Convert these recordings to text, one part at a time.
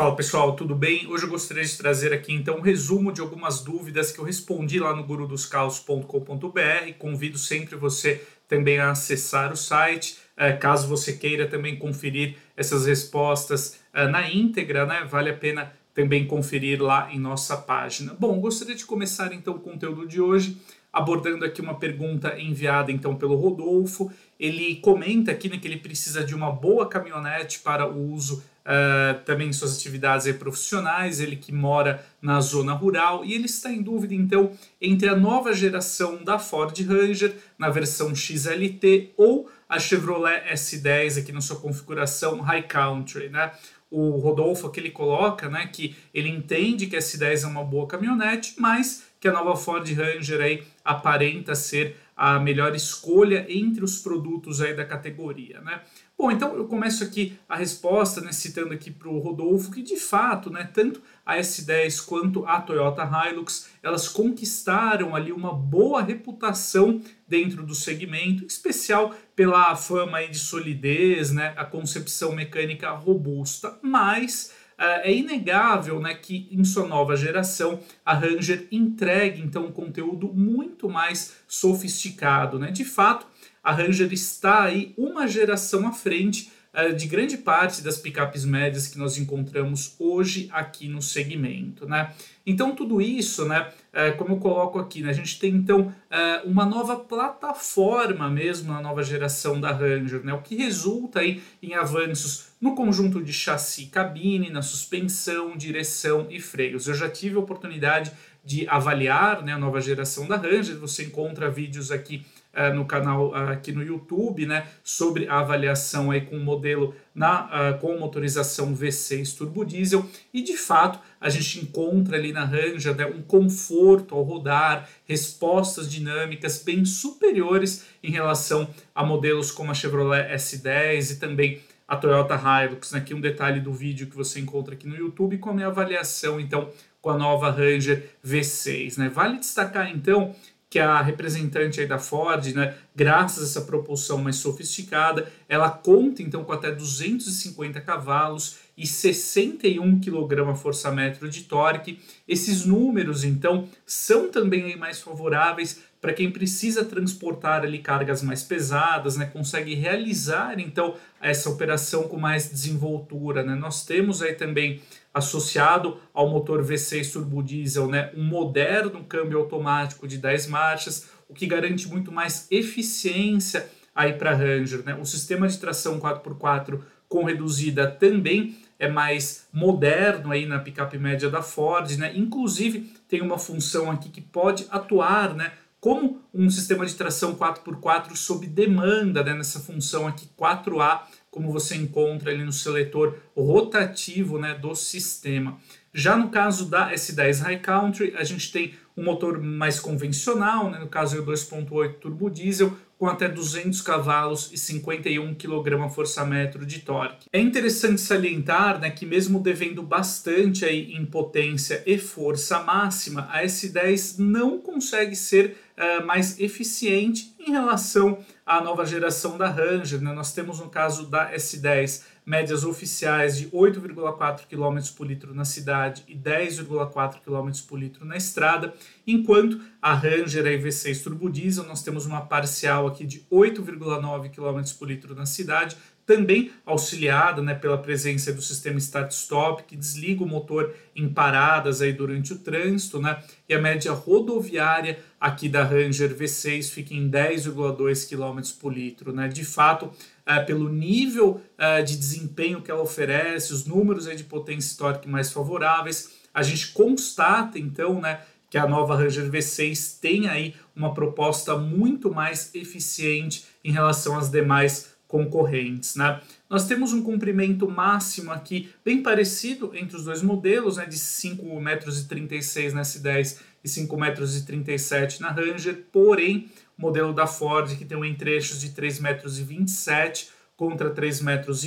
Fala pessoal, tudo bem? Hoje eu gostaria de trazer aqui então um resumo de algumas dúvidas que eu respondi lá no gurudoscaos.com.br. Convido sempre você também a acessar o site, eh, caso você queira também conferir essas respostas eh, na íntegra, né? Vale a pena também conferir lá em nossa página. Bom, gostaria de começar então o conteúdo de hoje abordando aqui uma pergunta enviada então pelo Rodolfo. Ele comenta aqui né, que ele precisa de uma boa caminhonete para o uso uh, também em suas atividades profissionais, ele que mora na zona rural, e ele está em dúvida então entre a nova geração da Ford Ranger na versão XLT ou a Chevrolet S10 aqui na sua configuração High Country, né? O Rodolfo aqui ele coloca, né, que ele entende que a S10 é uma boa caminhonete, mas que a nova Ford Ranger aí aparenta ser a melhor escolha entre os produtos aí da categoria, né? Bom, então eu começo aqui a resposta, né, citando aqui para o Rodolfo, que de fato, né, tanto a S10 quanto a Toyota Hilux, elas conquistaram ali uma boa reputação dentro do segmento, em especial pela fama aí de solidez, né, a concepção mecânica robusta, mas é inegável né, que em sua nova geração a Ranger entregue então um conteúdo muito mais sofisticado. Né? De fato, a Ranger está aí uma geração à frente de grande parte das picapes médias que nós encontramos hoje aqui no segmento. Né? Então, tudo isso, né, uh, como eu coloco aqui, né, a gente tem então uh, uma nova plataforma mesmo na nova geração da Ranger, né, o que resulta aí em avanços no conjunto de chassi cabine, na suspensão, direção e freios. Eu já tive a oportunidade de avaliar né, a nova geração da Ranger, você encontra vídeos aqui uh, no canal uh, aqui no YouTube, né, sobre a avaliação aí com o modelo na, uh, com motorização V6 turbo diesel e de fato a gente encontra ali na Ranger né, um conforto ao rodar, respostas dinâmicas bem superiores em relação a modelos como a Chevrolet S10 e também a Toyota Hilux. Né, aqui um detalhe do vídeo que você encontra aqui no YouTube com a minha avaliação então com a nova Ranger V6. Né? Vale destacar então que a representante aí da Ford, né, graças a essa propulsão mais sofisticada, ela conta então com até 250 cavalos e 61 kgfm de torque. Esses números então são também aí mais favoráveis para quem precisa transportar ali cargas mais pesadas, né, consegue realizar então essa operação com mais desenvoltura. Né? Nós temos aí também associado ao motor V6 turbo diesel, né, um moderno câmbio automático de 10 marchas, o que garante muito mais eficiência aí para Ranger. Né? O sistema de tração 4x4 com reduzida também é mais moderno aí na picape média da Ford, né? Inclusive tem uma função aqui que pode atuar, né, como um sistema de tração 4x4 sob demanda, né, nessa função aqui 4A, como você encontra ali no seletor rotativo né, do sistema. Já no caso da S10 High Country, a gente tem um motor mais convencional, né, no caso é o 2.8 turbo diesel, com até 200 cavalos e 51 kgfm de torque. É interessante salientar né, que mesmo devendo bastante aí em potência e força máxima, a S10 não consegue ser uh, mais eficiente em relação à nova geração da Ranger. Né? Nós temos no caso da S10 médias oficiais de 8,4 km por litro na cidade e 10,4 km por litro na estrada, enquanto a Ranger a EV6 Turbo Diesel nós temos uma parcial aqui de 8,9 km por litro na cidade, também auxiliada né, pela presença do sistema start-stop, que desliga o motor em paradas aí durante o trânsito, né, e a média rodoviária aqui da Ranger V6 fica em 10,2 km por litro. Né. De fato, é, pelo nível é, de desempenho que ela oferece, os números aí de potência histórica mais favoráveis, a gente constata então né, que a nova Ranger V6 tem aí uma proposta muito mais eficiente em relação às demais concorrentes. Né? Nós temos um comprimento máximo aqui bem parecido entre os dois modelos, né, de 5,36 metros na S10 e 5,37 metros na Ranger, porém o modelo da Ford que tem um entrechos de 3,27 metros contra 3,09 metros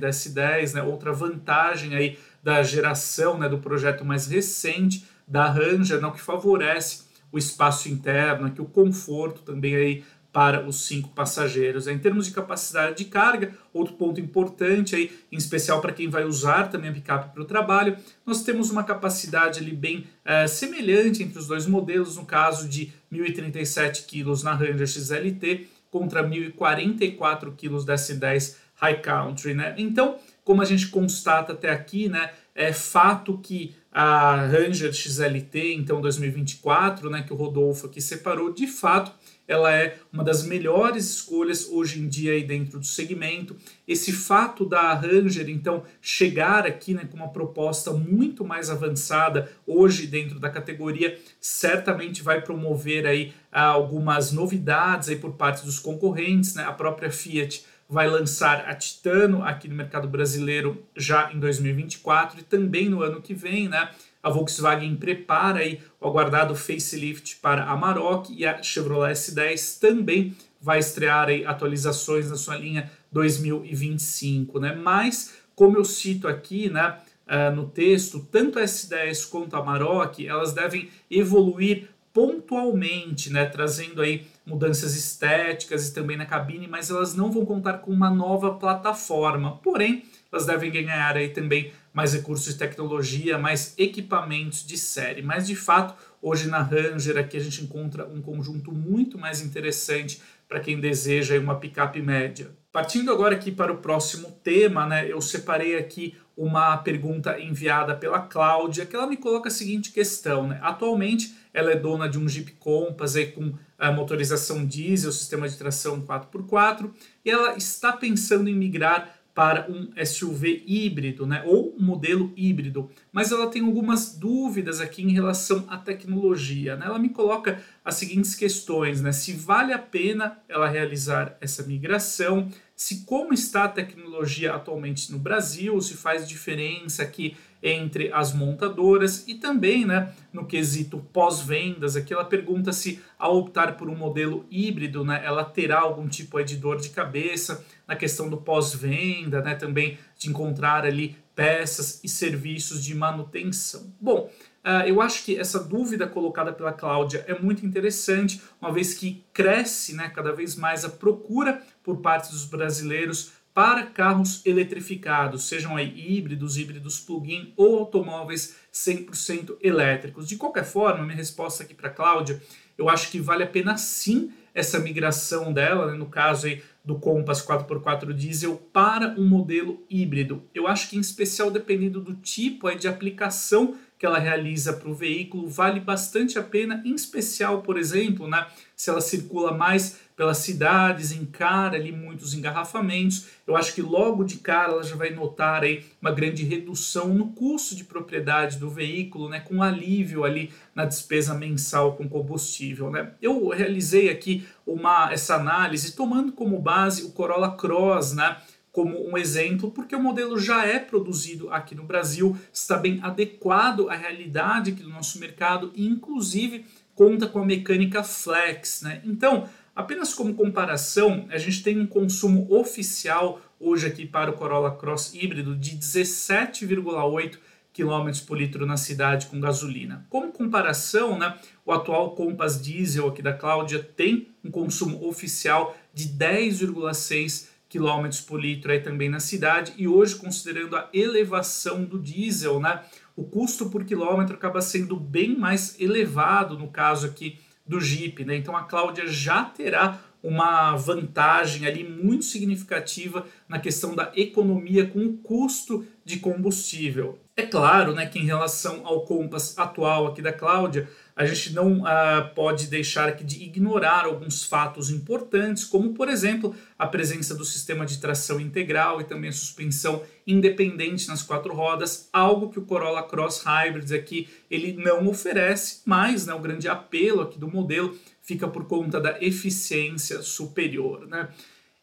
da S10, né, outra vantagem aí da geração, né, do projeto mais recente da Ranger, né, que favorece o espaço interno, aqui o conforto também aí para os cinco passageiros. Em termos de capacidade de carga, outro ponto importante aí, em especial para quem vai usar também a picape para o trabalho, nós temos uma capacidade ali bem é, semelhante entre os dois modelos, no caso de 1.037 kg na Ranger XLT contra 1.044 kg da S10 High Country, né? Então, como a gente constata até aqui, né, é fato que a Ranger XLT, então 2024, né, que o Rodolfo aqui separou, de fato ela é uma das melhores escolhas hoje em dia aí dentro do segmento. Esse fato da Ranger, então, chegar aqui né, com uma proposta muito mais avançada hoje dentro da categoria, certamente vai promover aí algumas novidades aí por parte dos concorrentes, né? A própria Fiat vai lançar a Titano aqui no mercado brasileiro já em 2024 e também no ano que vem, né? A Volkswagen prepara aí o aguardado facelift para a Maroc e a Chevrolet S10 também vai estrear aí atualizações na sua linha 2025, né? Mas como eu cito aqui, né, uh, no texto, tanto a S10 quanto a Maroc, elas devem evoluir pontualmente, né, trazendo aí mudanças estéticas e também na cabine, mas elas não vão contar com uma nova plataforma. Porém, elas devem ganhar aí também mais recursos de tecnologia, mais equipamentos de série. Mas de fato, hoje na Ranger aqui a gente encontra um conjunto muito mais interessante para quem deseja uma picape média. Partindo agora aqui para o próximo tema, né, eu separei aqui uma pergunta enviada pela Cláudia, que ela me coloca a seguinte questão, né? Atualmente ela é dona de um Jeep Compass aí com a motorização diesel, sistema de tração 4x4, e ela está pensando em migrar para um SUV híbrido, né, ou um modelo híbrido, mas ela tem algumas dúvidas aqui em relação à tecnologia. Né? Ela me coloca as seguintes questões, né? Se vale a pena ela realizar essa migração, se como está a tecnologia atualmente no Brasil, se faz diferença aqui entre as montadoras e também, né, no quesito pós-vendas, aqui ela pergunta se ao optar por um modelo híbrido, né, ela terá algum tipo de dor de cabeça na questão do pós-venda, né, também de encontrar ali peças e serviços de manutenção. Bom, Uh, eu acho que essa dúvida colocada pela Cláudia é muito interessante, uma vez que cresce né, cada vez mais a procura por parte dos brasileiros para carros eletrificados, sejam aí híbridos, híbridos plug-in ou automóveis 100% elétricos. De qualquer forma, minha resposta aqui para Cláudia, eu acho que vale a pena sim essa migração dela, né, no caso aí do Compass 4x4 diesel para um modelo híbrido. Eu acho que em especial dependendo do tipo aí de aplicação que ela realiza para o veículo, vale bastante a pena, em especial, por exemplo, né, se ela circula mais pelas cidades, encara ali muitos engarrafamentos, eu acho que logo de cara ela já vai notar aí uma grande redução no custo de propriedade do veículo, né, com alívio ali na despesa mensal com combustível, né. Eu realizei aqui uma essa análise tomando como base o Corolla Cross, né, como um exemplo, porque o modelo já é produzido aqui no Brasil, está bem adequado à realidade aqui do nosso mercado e inclusive conta com a mecânica flex, né? Então, Apenas como comparação, a gente tem um consumo oficial hoje aqui para o Corolla Cross híbrido de 17,8 km por litro na cidade com gasolina. Como comparação, né, o atual Compass Diesel aqui da Cláudia tem um consumo oficial de 10,6 km por litro aí também na cidade e hoje considerando a elevação do diesel, né, o custo por quilômetro acaba sendo bem mais elevado no caso aqui do Jeep, né? Então a Cláudia já terá uma vantagem ali muito significativa na questão da economia com o custo de combustível. É claro, né, que em relação ao Compass atual aqui da Cláudia, a gente não uh, pode deixar aqui de ignorar alguns fatos importantes, como por exemplo a presença do sistema de tração integral e também a suspensão independente nas quatro rodas, algo que o Corolla Cross Hybrids aqui ele não oferece, mas né, o grande apelo aqui do modelo fica por conta da eficiência superior, né?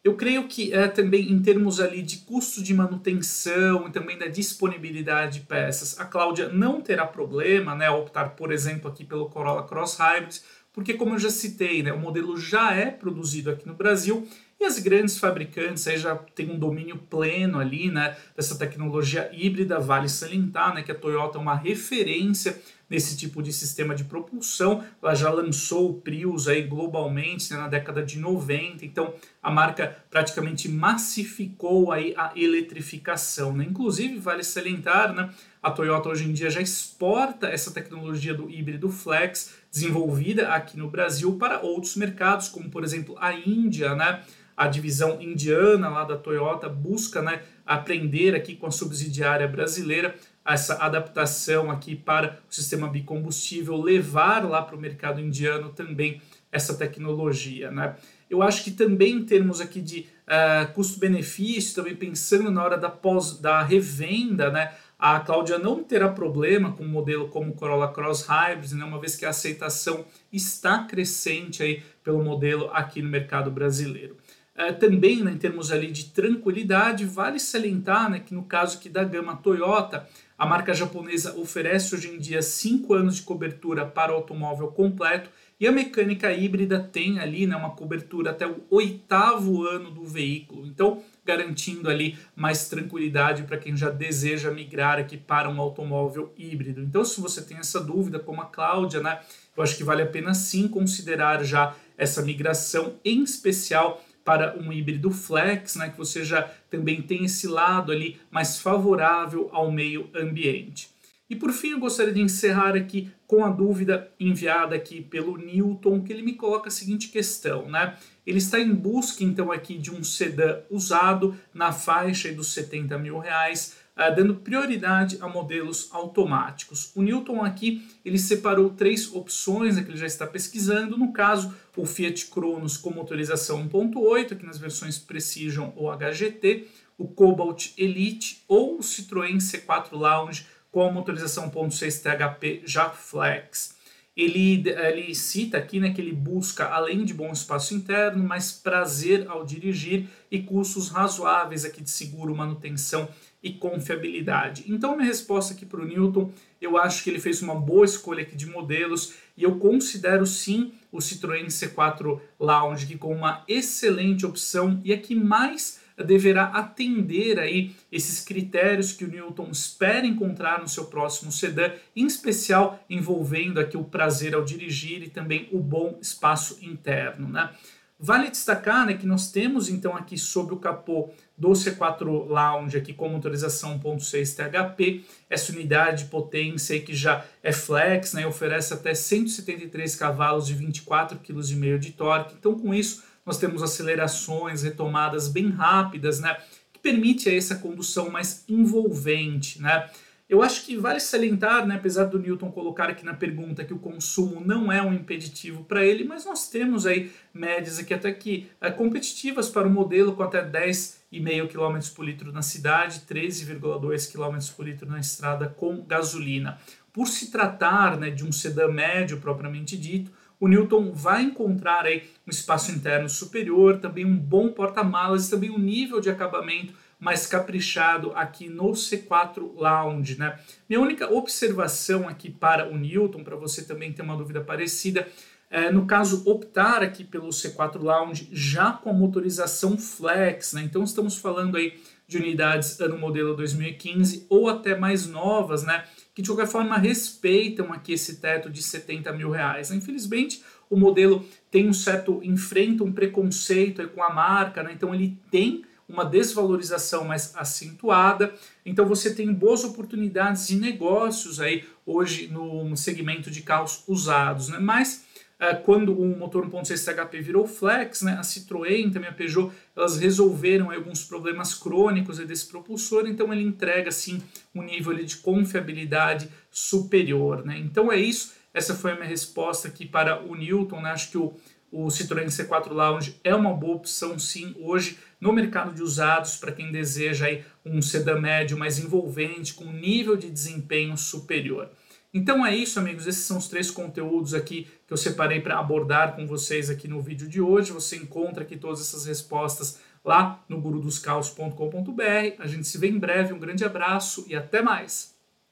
Eu creio que é, também em termos ali de custo de manutenção e também da disponibilidade de peças, a Cláudia não terá problema, né, optar, por exemplo, aqui pelo Corolla Cross Hybrid, porque como eu já citei, né, o modelo já é produzido aqui no Brasil E as grandes fabricantes aí já têm um domínio pleno ali, né, dessa tecnologia híbrida, vale salientar, né, que a Toyota é uma referência nesse tipo de sistema de propulsão. Ela já lançou o Prius aí globalmente né, na década de 90, então a marca praticamente massificou aí a eletrificação. Né? Inclusive, vale salientar, né, a Toyota hoje em dia já exporta essa tecnologia do híbrido flex desenvolvida aqui no Brasil para outros mercados, como por exemplo a Índia, né? A divisão indiana lá da Toyota busca né, aprender aqui com a subsidiária brasileira essa adaptação aqui para o sistema bicombustível, levar lá para o mercado indiano também essa tecnologia. Né? Eu acho que também em termos aqui de uh, custo-benefício, também pensando na hora da, pós, da revenda, né? a Cláudia não terá problema com um modelo como o Corolla Cross Hybrid, né? uma vez que a aceitação está crescente aí pelo modelo aqui no mercado brasileiro. Uh, também, né, em termos ali de tranquilidade, vale salientar né, que no caso aqui da gama Toyota, a marca japonesa oferece hoje em dia 5 anos de cobertura para o automóvel completo e a mecânica híbrida tem ali né, uma cobertura até o oitavo ano do veículo. Então, garantindo ali mais tranquilidade para quem já deseja migrar aqui para um automóvel híbrido. Então, se você tem essa dúvida, como a Cláudia, né, eu acho que vale a pena sim considerar já essa migração, em especial para um híbrido flex, né, que você já também tem esse lado ali mais favorável ao meio ambiente. E por fim, eu gostaria de encerrar aqui com a dúvida enviada aqui pelo Newton, que ele me coloca a seguinte questão, né? Ele está em busca então aqui de um sedã usado na faixa dos 70 mil reais, dando prioridade a modelos automáticos. O Newton aqui ele separou três opções que ele já está pesquisando. No caso, o Fiat Cronos com motorização 1.8, aqui nas versões Precision ou HGT, o Cobalt Elite ou o Citroën C4 Lounge com a motorização 1.6 THP já flex. Ele, ele cita aqui né, que ele busca, além de bom espaço interno, mais prazer ao dirigir e custos razoáveis aqui de seguro, manutenção e confiabilidade. Então, minha resposta aqui para o Newton, eu acho que ele fez uma boa escolha aqui de modelos e eu considero sim o Citroën C4 Lounge como uma excelente opção e a que mais deverá atender aí esses critérios que o Newton espera encontrar no seu próximo sedã, em especial envolvendo aqui o prazer ao dirigir e também o bom espaço interno, né? Vale destacar né, que nós temos então aqui sobre o capô do C4 Lounge aqui com motorização 1.6 THP, essa unidade de potência que já é flex, né, oferece até 173 cavalos e 24,5 kg de torque. Então com isso nós temos acelerações, retomadas bem rápidas, né, que permite essa condução mais envolvente, né? Eu acho que vale salientar, né, apesar do Newton colocar aqui na pergunta que o consumo não é um impeditivo para ele, mas nós temos aí médias aqui até que é, competitivas para o modelo com até 10,5 km por litro na cidade, 13,2 km por litro na estrada com gasolina. Por se tratar né, de um sedã médio propriamente dito, o Newton vai encontrar aí um espaço interno superior, também um bom porta-malas e também um nível de acabamento mais caprichado aqui no C4 Lounge, né? Minha única observação aqui para o Newton, para você também ter uma dúvida parecida, é, no caso optar aqui pelo C4 Lounge já com a motorização flex, né? Então estamos falando aí de unidades ano modelo 2015 ou até mais novas, né? Que de qualquer forma respeitam aqui esse teto de 70 mil reais. Infelizmente, o modelo tem um certo, enfrenta um preconceito com a marca, né? Então ele tem uma desvalorização mais acentuada. Então você tem boas oportunidades de negócios aí hoje no segmento de carros usados, né? Mas uh, quando o motor 1.6 THP virou flex, né, a Citroën também a Peugeot, elas resolveram alguns problemas crônicos desse propulsor, então ele entrega assim um nível de confiabilidade superior, né? Então é isso. Essa foi a minha resposta aqui para o Newton, né? Acho que o o Citroën C4 Lounge é uma boa opção sim hoje no mercado de usados para quem deseja aí um sedã médio mais envolvente com nível de desempenho superior. Então é isso, amigos. Esses são os três conteúdos aqui que eu separei para abordar com vocês aqui no vídeo de hoje. Você encontra aqui todas essas respostas lá no gurudoscaos.com.br. A gente se vê em breve. Um grande abraço e até mais.